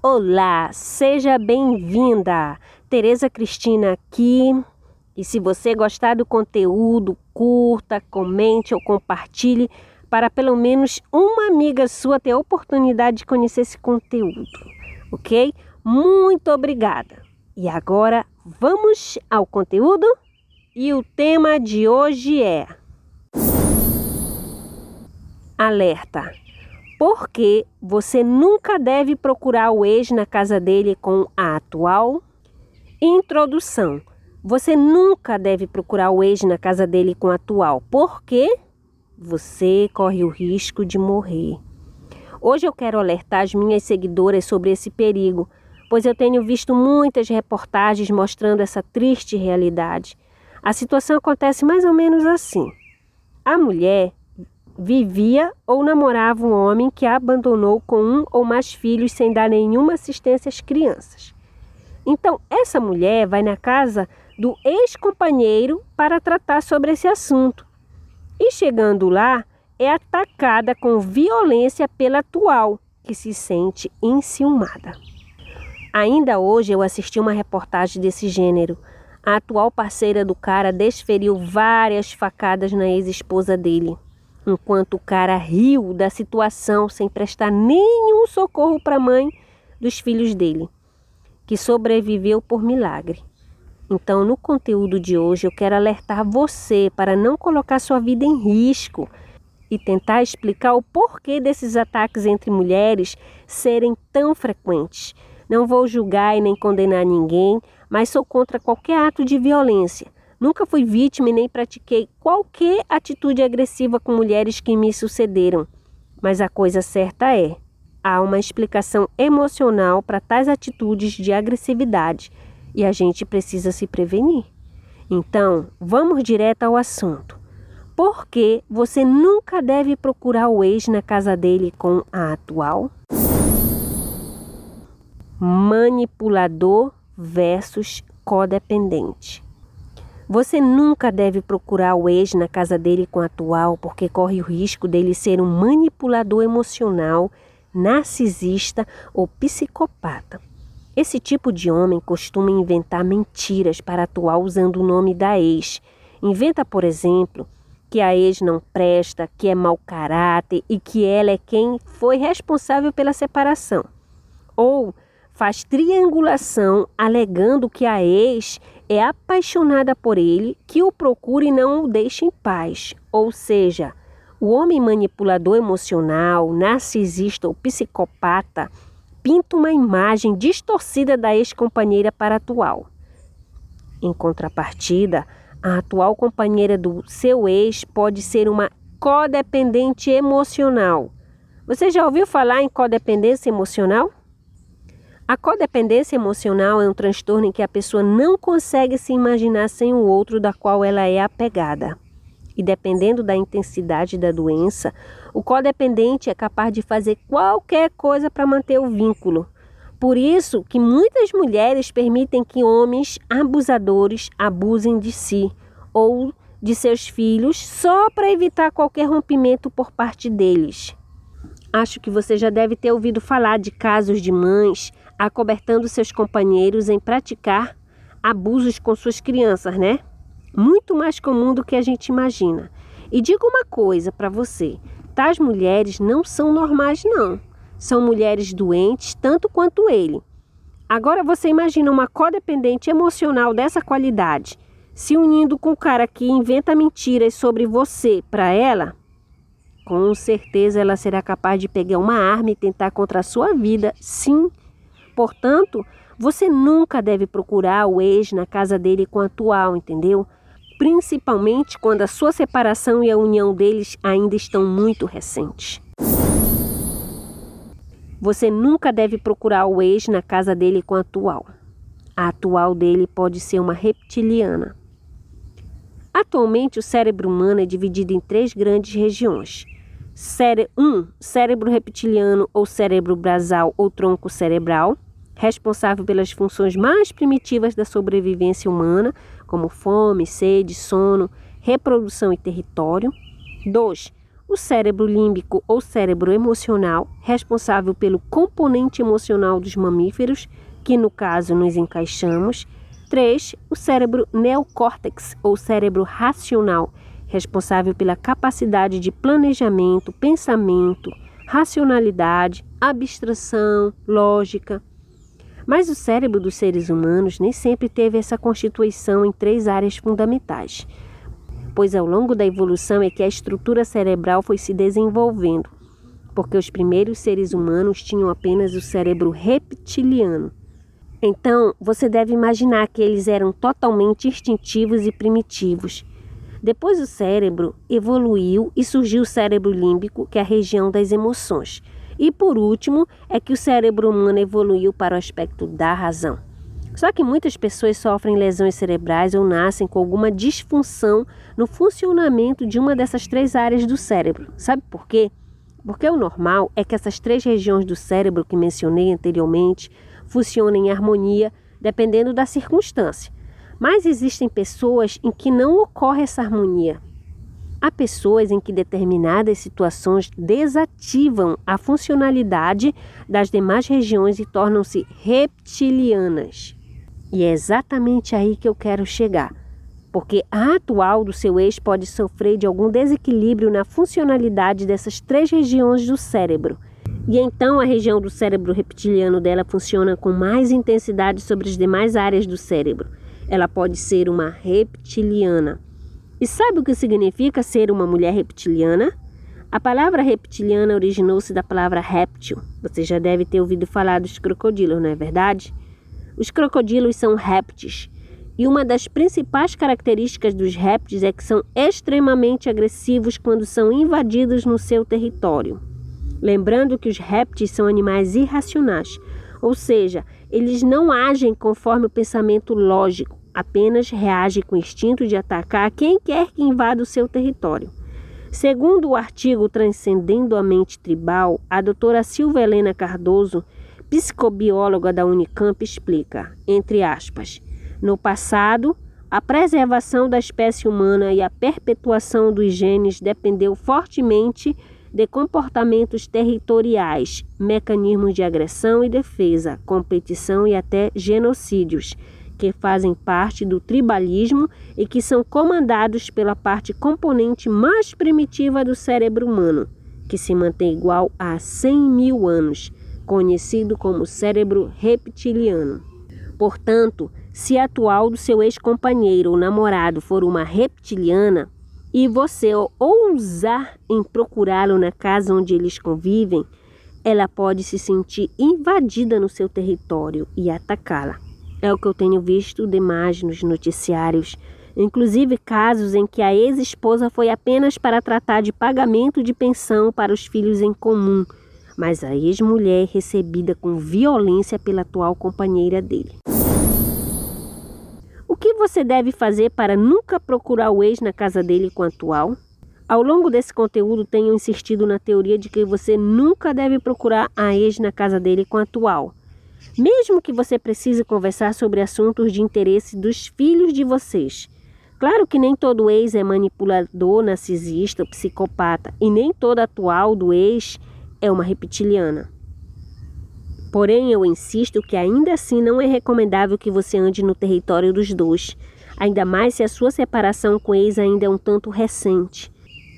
Olá, seja bem-vinda. Tereza Cristina aqui. E se você gostar do conteúdo, curta, comente ou compartilhe para pelo menos uma amiga sua ter a oportunidade de conhecer esse conteúdo, ok? Muito obrigada. E agora vamos ao conteúdo? E o tema de hoje é Alerta porque você nunca deve procurar o ex na casa dele com a atual. Introdução. Você nunca deve procurar o ex na casa dele com a atual, porque você corre o risco de morrer. Hoje eu quero alertar as minhas seguidoras sobre esse perigo, pois eu tenho visto muitas reportagens mostrando essa triste realidade. A situação acontece mais ou menos assim: a mulher vivia ou namorava um homem que a abandonou com um ou mais filhos sem dar nenhuma assistência às crianças. Então, essa mulher vai na casa do ex-companheiro para tratar sobre esse assunto. E chegando lá, é atacada com violência pela atual, que se sente enciumada. Ainda hoje eu assisti uma reportagem desse gênero. A atual parceira do cara desferiu várias facadas na ex-esposa dele enquanto o cara riu da situação sem prestar nenhum socorro para a mãe dos filhos dele, que sobreviveu por milagre. Então, no conteúdo de hoje, eu quero alertar você para não colocar sua vida em risco e tentar explicar o porquê desses ataques entre mulheres serem tão frequentes. Não vou julgar e nem condenar ninguém, mas sou contra qualquer ato de violência Nunca fui vítima e nem pratiquei qualquer atitude agressiva com mulheres que me sucederam. Mas a coisa certa é: há uma explicação emocional para tais atitudes de agressividade e a gente precisa se prevenir. Então, vamos direto ao assunto. Por que você nunca deve procurar o ex na casa dele com a atual? Manipulador versus codependente. Você nunca deve procurar o ex na casa dele com a atual, porque corre o risco dele ser um manipulador emocional, narcisista ou psicopata. Esse tipo de homem costuma inventar mentiras para atuar usando o nome da ex. Inventa, por exemplo, que a ex não presta, que é mau caráter e que ela é quem foi responsável pela separação. Ou faz triangulação alegando que a ex é apaixonada por ele, que o procura e não o deixa em paz. Ou seja, o homem manipulador emocional, narcisista ou psicopata pinta uma imagem distorcida da ex-companheira para a atual. Em contrapartida, a atual companheira do seu ex pode ser uma codependente emocional. Você já ouviu falar em codependência emocional? A codependência emocional é um transtorno em que a pessoa não consegue se imaginar sem o outro da qual ela é apegada. E dependendo da intensidade da doença, o codependente é capaz de fazer qualquer coisa para manter o vínculo. Por isso que muitas mulheres permitem que homens abusadores abusem de si ou de seus filhos só para evitar qualquer rompimento por parte deles. Acho que você já deve ter ouvido falar de casos de mães acobertando seus companheiros em praticar abusos com suas crianças, né? Muito mais comum do que a gente imagina. E digo uma coisa para você: tais mulheres não são normais, não. São mulheres doentes tanto quanto ele. Agora você imagina uma codependente emocional dessa qualidade se unindo com o cara que inventa mentiras sobre você para ela? Com certeza ela será capaz de pegar uma arma e tentar contra a sua vida, sim Portanto, você nunca deve procurar o ex na casa dele com a atual, entendeu? Principalmente quando a sua separação e a união deles ainda estão muito recentes. Você nunca deve procurar o ex na casa dele com a atual. A atual dele pode ser uma reptiliana. Atualmente, o cérebro humano é dividido em três grandes regiões. Cére 1. Um, cérebro reptiliano ou cérebro basal ou tronco cerebral responsável pelas funções mais primitivas da sobrevivência humana, como fome, sede, sono, reprodução e território. 2. o cérebro límbico ou cérebro emocional, responsável pelo componente emocional dos mamíferos, que no caso nos encaixamos. 3. O cérebro neocórtex ou cérebro racional, responsável pela capacidade de planejamento, pensamento, racionalidade, abstração, lógica. Mas o cérebro dos seres humanos nem sempre teve essa constituição em três áreas fundamentais pois ao longo da evolução é que a estrutura cerebral foi se desenvolvendo, porque os primeiros seres humanos tinham apenas o cérebro reptiliano. Então, você deve imaginar que eles eram totalmente instintivos e primitivos. Depois o cérebro evoluiu e surgiu o cérebro límbico, que é a região das emoções. E por último, é que o cérebro humano evoluiu para o aspecto da razão. Só que muitas pessoas sofrem lesões cerebrais ou nascem com alguma disfunção no funcionamento de uma dessas três áreas do cérebro. Sabe por quê? Porque o normal é que essas três regiões do cérebro que mencionei anteriormente funcionem em harmonia dependendo da circunstância. Mas existem pessoas em que não ocorre essa harmonia. Há pessoas em que determinadas situações desativam a funcionalidade das demais regiões e tornam-se reptilianas. E é exatamente aí que eu quero chegar, porque a atual do seu ex pode sofrer de algum desequilíbrio na funcionalidade dessas três regiões do cérebro. E então a região do cérebro reptiliano dela funciona com mais intensidade sobre as demais áreas do cérebro. Ela pode ser uma reptiliana. E sabe o que significa ser uma mulher reptiliana? A palavra reptiliana originou-se da palavra réptil. Você já deve ter ouvido falar dos crocodilos, não é verdade? Os crocodilos são répteis, e uma das principais características dos répteis é que são extremamente agressivos quando são invadidos no seu território. Lembrando que os répteis são animais irracionais, ou seja, eles não agem conforme o pensamento lógico, apenas reagem com o instinto de atacar quem quer que invada o seu território. Segundo o artigo Transcendendo a Mente Tribal, a doutora Silva Helena Cardoso psicobióloga da Unicamp explica, entre aspas, no passado, a preservação da espécie humana e a perpetuação dos genes dependeu fortemente de comportamentos territoriais, mecanismos de agressão e defesa, competição e até genocídios, que fazem parte do tribalismo e que são comandados pela parte componente mais primitiva do cérebro humano, que se mantém igual a 100 mil anos, conhecido como cérebro reptiliano. Portanto, se a atual do seu ex-companheiro ou namorado for uma reptiliana e você ousar em procurá-lo na casa onde eles convivem, ela pode se sentir invadida no seu território e atacá-la. É o que eu tenho visto demais nos noticiários, inclusive casos em que a ex-esposa foi apenas para tratar de pagamento de pensão para os filhos em comum mas a ex-mulher é recebida com violência pela atual companheira dele. O que você deve fazer para nunca procurar o ex na casa dele com a atual? Ao longo desse conteúdo, tenho insistido na teoria de que você nunca deve procurar a ex na casa dele com a atual. Mesmo que você precise conversar sobre assuntos de interesse dos filhos de vocês. Claro que nem todo ex é manipulador, narcisista ou psicopata, e nem toda atual do ex é uma reptiliana. Porém, eu insisto que ainda assim não é recomendável que você ande no território dos dois, ainda mais se a sua separação com ex ainda é um tanto recente.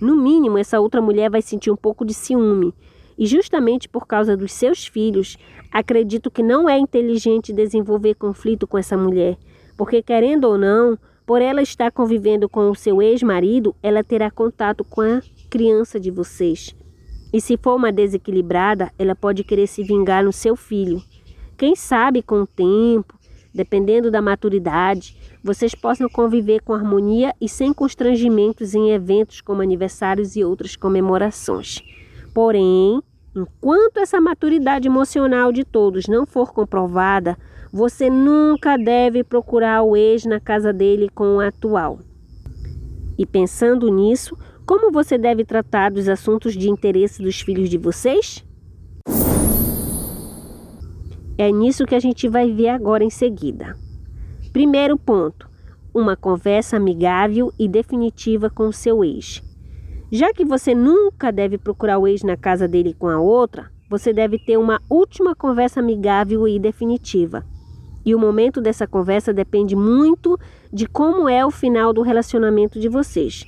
No mínimo, essa outra mulher vai sentir um pouco de ciúme, e justamente por causa dos seus filhos, acredito que não é inteligente desenvolver conflito com essa mulher, porque querendo ou não, por ela estar convivendo com o seu ex-marido, ela terá contato com a criança de vocês. E se for uma desequilibrada, ela pode querer se vingar no seu filho. Quem sabe com o tempo, dependendo da maturidade, vocês possam conviver com harmonia e sem constrangimentos em eventos como aniversários e outras comemorações. Porém, enquanto essa maturidade emocional de todos não for comprovada, você nunca deve procurar o ex na casa dele com o atual. E pensando nisso, como você deve tratar dos assuntos de interesse dos filhos de vocês? É nisso que a gente vai ver agora em seguida. Primeiro ponto: uma conversa amigável e definitiva com o seu ex. Já que você nunca deve procurar o ex na casa dele com a outra, você deve ter uma última conversa amigável e definitiva. E o momento dessa conversa depende muito de como é o final do relacionamento de vocês.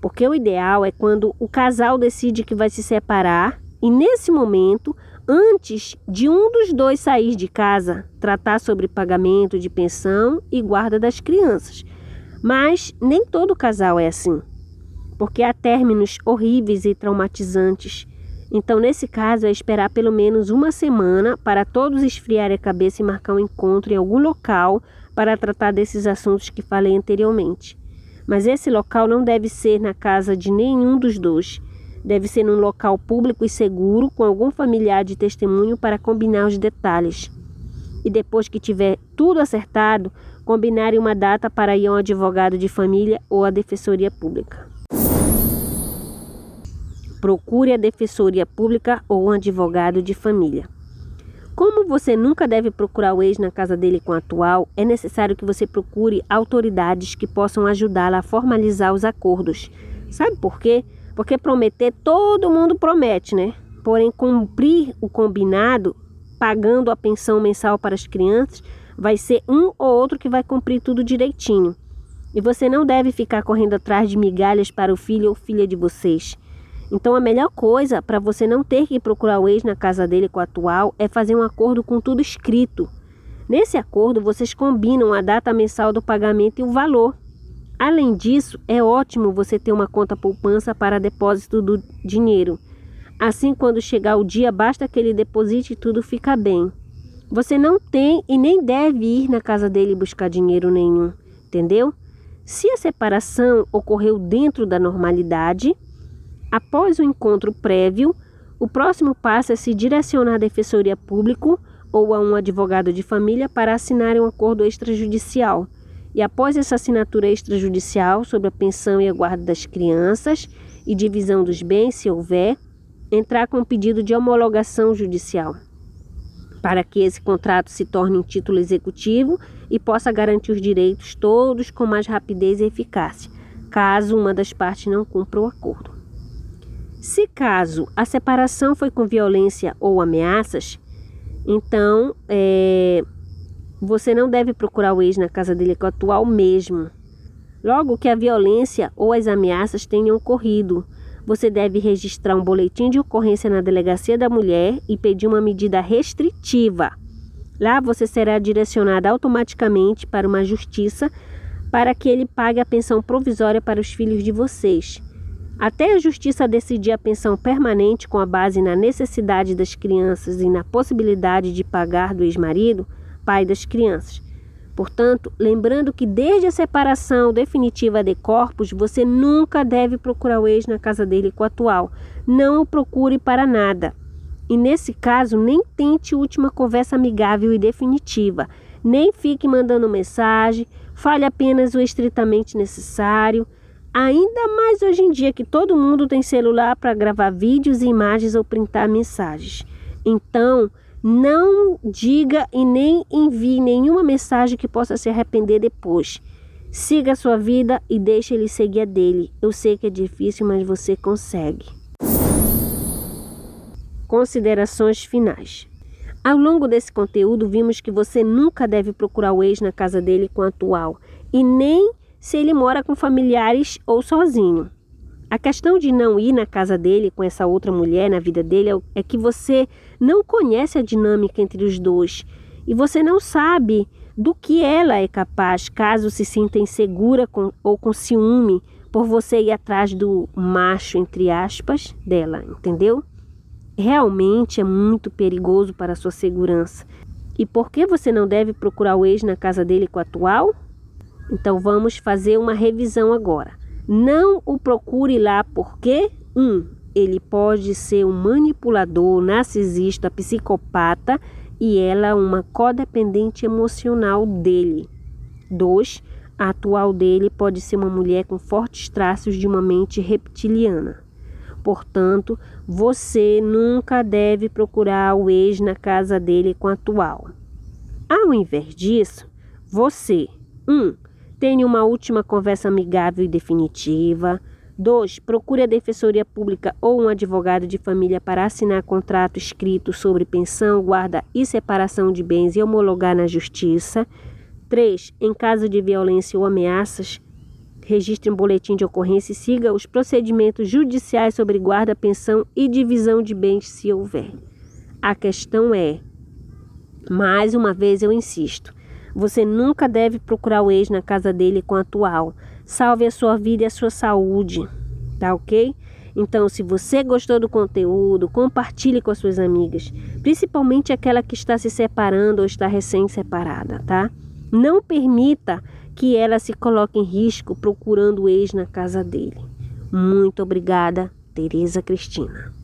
Porque o ideal é quando o casal decide que vai se separar e nesse momento, antes de um dos dois sair de casa, tratar sobre pagamento de pensão e guarda das crianças. Mas nem todo casal é assim, porque há términos horríveis e traumatizantes então, nesse caso, é esperar pelo menos uma semana para todos esfriarem a cabeça e marcar um encontro em algum local para tratar desses assuntos que falei anteriormente. Mas esse local não deve ser na casa de nenhum dos dois. Deve ser num local público e seguro, com algum familiar de testemunho para combinar os detalhes. E depois que tiver tudo acertado, combinarem uma data para ir a um advogado de família ou à defensoria pública. Procure a defensoria pública ou um advogado de família. Como você nunca deve procurar o ex na casa dele com o atual, é necessário que você procure autoridades que possam ajudá-la a formalizar os acordos. Sabe por quê? Porque prometer todo mundo promete, né? Porém, cumprir o combinado, pagando a pensão mensal para as crianças, vai ser um ou outro que vai cumprir tudo direitinho. E você não deve ficar correndo atrás de migalhas para o filho ou filha de vocês. Então a melhor coisa para você não ter que procurar o ex na casa dele com o atual é fazer um acordo com tudo escrito. Nesse acordo vocês combinam a data mensal do pagamento e o valor. Além disso, é ótimo você ter uma conta poupança para depósito do dinheiro. Assim, quando chegar o dia, basta que ele deposite e tudo fica bem. Você não tem e nem deve ir na casa dele buscar dinheiro nenhum, entendeu? Se a separação ocorreu dentro da normalidade, Após o encontro prévio, o próximo passo é se direcionar à defensoria público ou a um advogado de família para assinar um acordo extrajudicial. E após essa assinatura extrajudicial sobre a pensão e a guarda das crianças e divisão dos bens, se houver, entrar com um pedido de homologação judicial, para que esse contrato se torne um título executivo e possa garantir os direitos todos com mais rapidez e eficácia, caso uma das partes não cumpra o acordo. Se caso a separação foi com violência ou ameaças, então é, você não deve procurar o ex na casa dele com atual mesmo. Logo que a violência ou as ameaças tenham ocorrido, você deve registrar um boletim de ocorrência na delegacia da mulher e pedir uma medida restritiva. Lá você será direcionada automaticamente para uma justiça para que ele pague a pensão provisória para os filhos de vocês. Até a justiça decidir a pensão permanente com a base na necessidade das crianças e na possibilidade de pagar do ex-marido, pai das crianças. Portanto, lembrando que desde a separação definitiva de corpos, você nunca deve procurar o ex na casa dele com o atual. Não o procure para nada. E nesse caso, nem tente última conversa amigável e definitiva. Nem fique mandando mensagem, fale apenas o estritamente necessário. Ainda mais hoje em dia que todo mundo tem celular para gravar vídeos imagens ou printar mensagens. Então, não diga e nem envie nenhuma mensagem que possa se arrepender depois. Siga a sua vida e deixe ele seguir a dele. Eu sei que é difícil, mas você consegue. Considerações finais. Ao longo desse conteúdo, vimos que você nunca deve procurar o ex na casa dele com atual e nem se ele mora com familiares ou sozinho. A questão de não ir na casa dele com essa outra mulher na vida dele é, é que você não conhece a dinâmica entre os dois e você não sabe do que ela é capaz caso se sinta insegura com, ou com ciúme por você ir atrás do macho, entre aspas, dela, entendeu? Realmente é muito perigoso para a sua segurança. E por que você não deve procurar o ex na casa dele com o atual? Então vamos fazer uma revisão agora. Não o procure lá porque um, ele pode ser um manipulador, narcisista, psicopata e ela uma codependente emocional dele. Dois, a atual dele pode ser uma mulher com fortes traços de uma mente reptiliana. Portanto, você nunca deve procurar o ex na casa dele com a atual. Ao invés disso, você, um, Tenha uma última conversa amigável e definitiva. 2. Procure a Defensoria Pública ou um advogado de família para assinar contrato escrito sobre pensão, guarda e separação de bens e homologar na Justiça. 3. Em caso de violência ou ameaças, registre um boletim de ocorrência e siga os procedimentos judiciais sobre guarda, pensão e divisão de bens, se houver. A questão é, mais uma vez eu insisto, você nunca deve procurar o ex na casa dele com a atual. Salve a sua vida e a sua saúde, tá ok? Então, se você gostou do conteúdo, compartilhe com as suas amigas, principalmente aquela que está se separando ou está recém-separada, tá? Não permita que ela se coloque em risco procurando o ex na casa dele. Muito obrigada, Tereza Cristina.